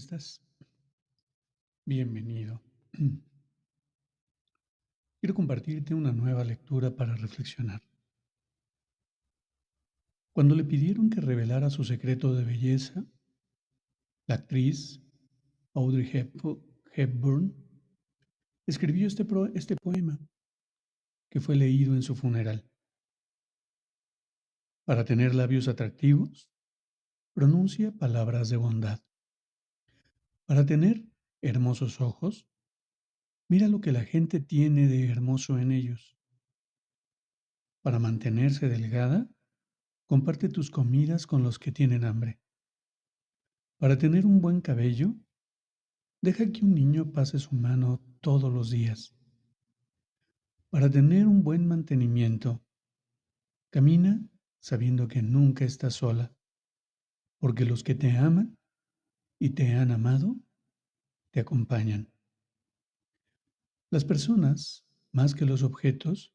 Estás? Bienvenido. Quiero compartirte una nueva lectura para reflexionar. Cuando le pidieron que revelara su secreto de belleza, la actriz Audrey Hepburn escribió este, este poema que fue leído en su funeral. Para tener labios atractivos, pronuncia palabras de bondad. Para tener hermosos ojos, mira lo que la gente tiene de hermoso en ellos. Para mantenerse delgada, comparte tus comidas con los que tienen hambre. Para tener un buen cabello, deja que un niño pase su mano todos los días. Para tener un buen mantenimiento, camina sabiendo que nunca estás sola, porque los que te aman y te han amado, te acompañan. Las personas, más que los objetos,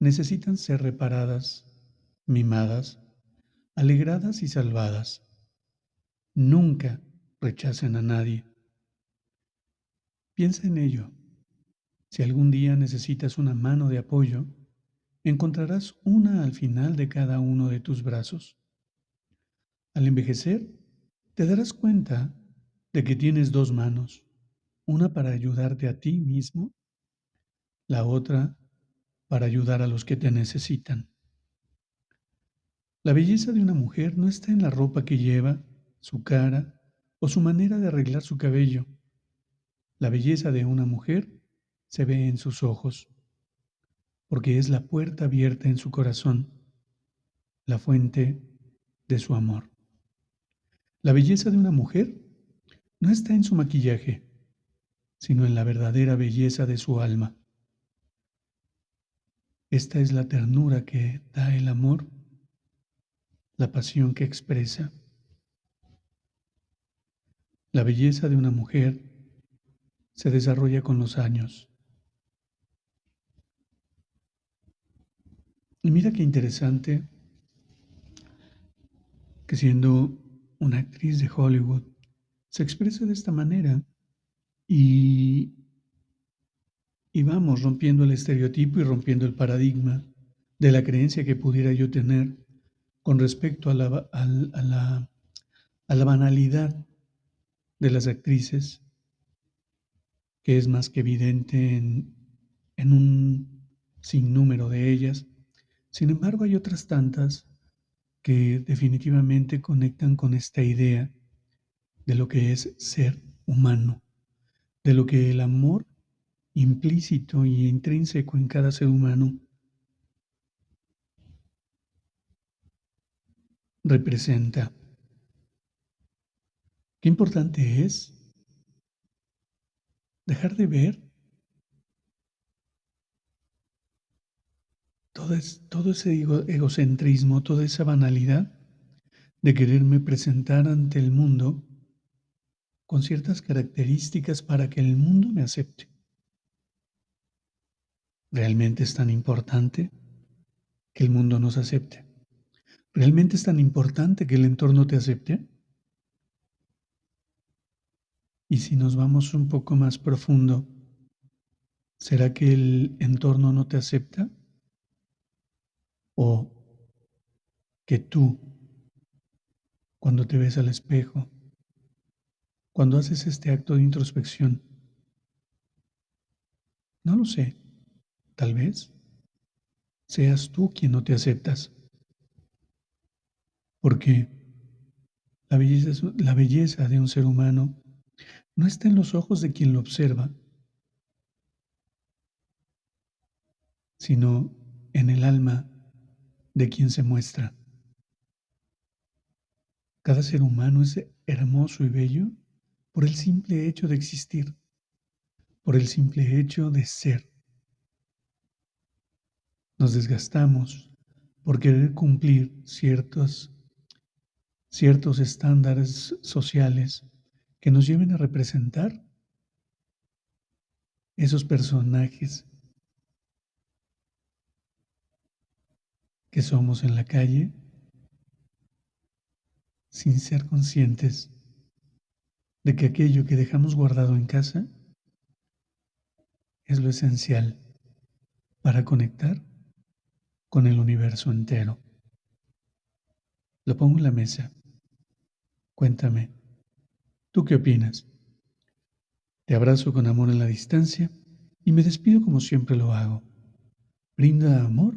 necesitan ser reparadas, mimadas, alegradas y salvadas. Nunca rechacen a nadie. Piensa en ello. Si algún día necesitas una mano de apoyo, encontrarás una al final de cada uno de tus brazos. Al envejecer, te darás cuenta de que tienes dos manos, una para ayudarte a ti mismo, la otra para ayudar a los que te necesitan. La belleza de una mujer no está en la ropa que lleva, su cara o su manera de arreglar su cabello. La belleza de una mujer se ve en sus ojos, porque es la puerta abierta en su corazón, la fuente de su amor. La belleza de una mujer no está en su maquillaje, sino en la verdadera belleza de su alma. Esta es la ternura que da el amor, la pasión que expresa. La belleza de una mujer se desarrolla con los años. Y mira qué interesante que siendo una actriz de Hollywood se expresa de esta manera y, y vamos rompiendo el estereotipo y rompiendo el paradigma de la creencia que pudiera yo tener con respecto a la, a, la, a la banalidad de las actrices, que es más que evidente en, en un sinnúmero de ellas. Sin embargo, hay otras tantas que definitivamente conectan con esta idea de lo que es ser humano, de lo que el amor implícito y intrínseco en cada ser humano representa. Qué importante es dejar de ver todo, ese egocentrismo, toda esa banalidad de quererme presentar ante el mundo con ciertas características para que el mundo me acepte. ¿Realmente es tan importante que el mundo nos acepte? ¿Realmente es tan importante que el entorno te acepte? Y si nos vamos un poco más profundo, ¿será que el entorno no te acepta? ¿O que tú, cuando te ves al espejo, cuando haces este acto de introspección? No lo sé. Tal vez seas tú quien no te aceptas. Porque la belleza, la belleza de un ser humano no está en los ojos de quien lo observa, sino en el alma de quien se muestra. Cada ser humano es hermoso y bello por el simple hecho de existir, por el simple hecho de ser. Nos desgastamos por querer cumplir ciertos, ciertos estándares sociales que nos lleven a representar esos personajes que somos en la calle sin ser conscientes de que aquello que dejamos guardado en casa es lo esencial para conectar con el universo entero. Lo pongo en la mesa. Cuéntame, ¿tú qué opinas? Te abrazo con amor en la distancia y me despido como siempre lo hago. Brinda amor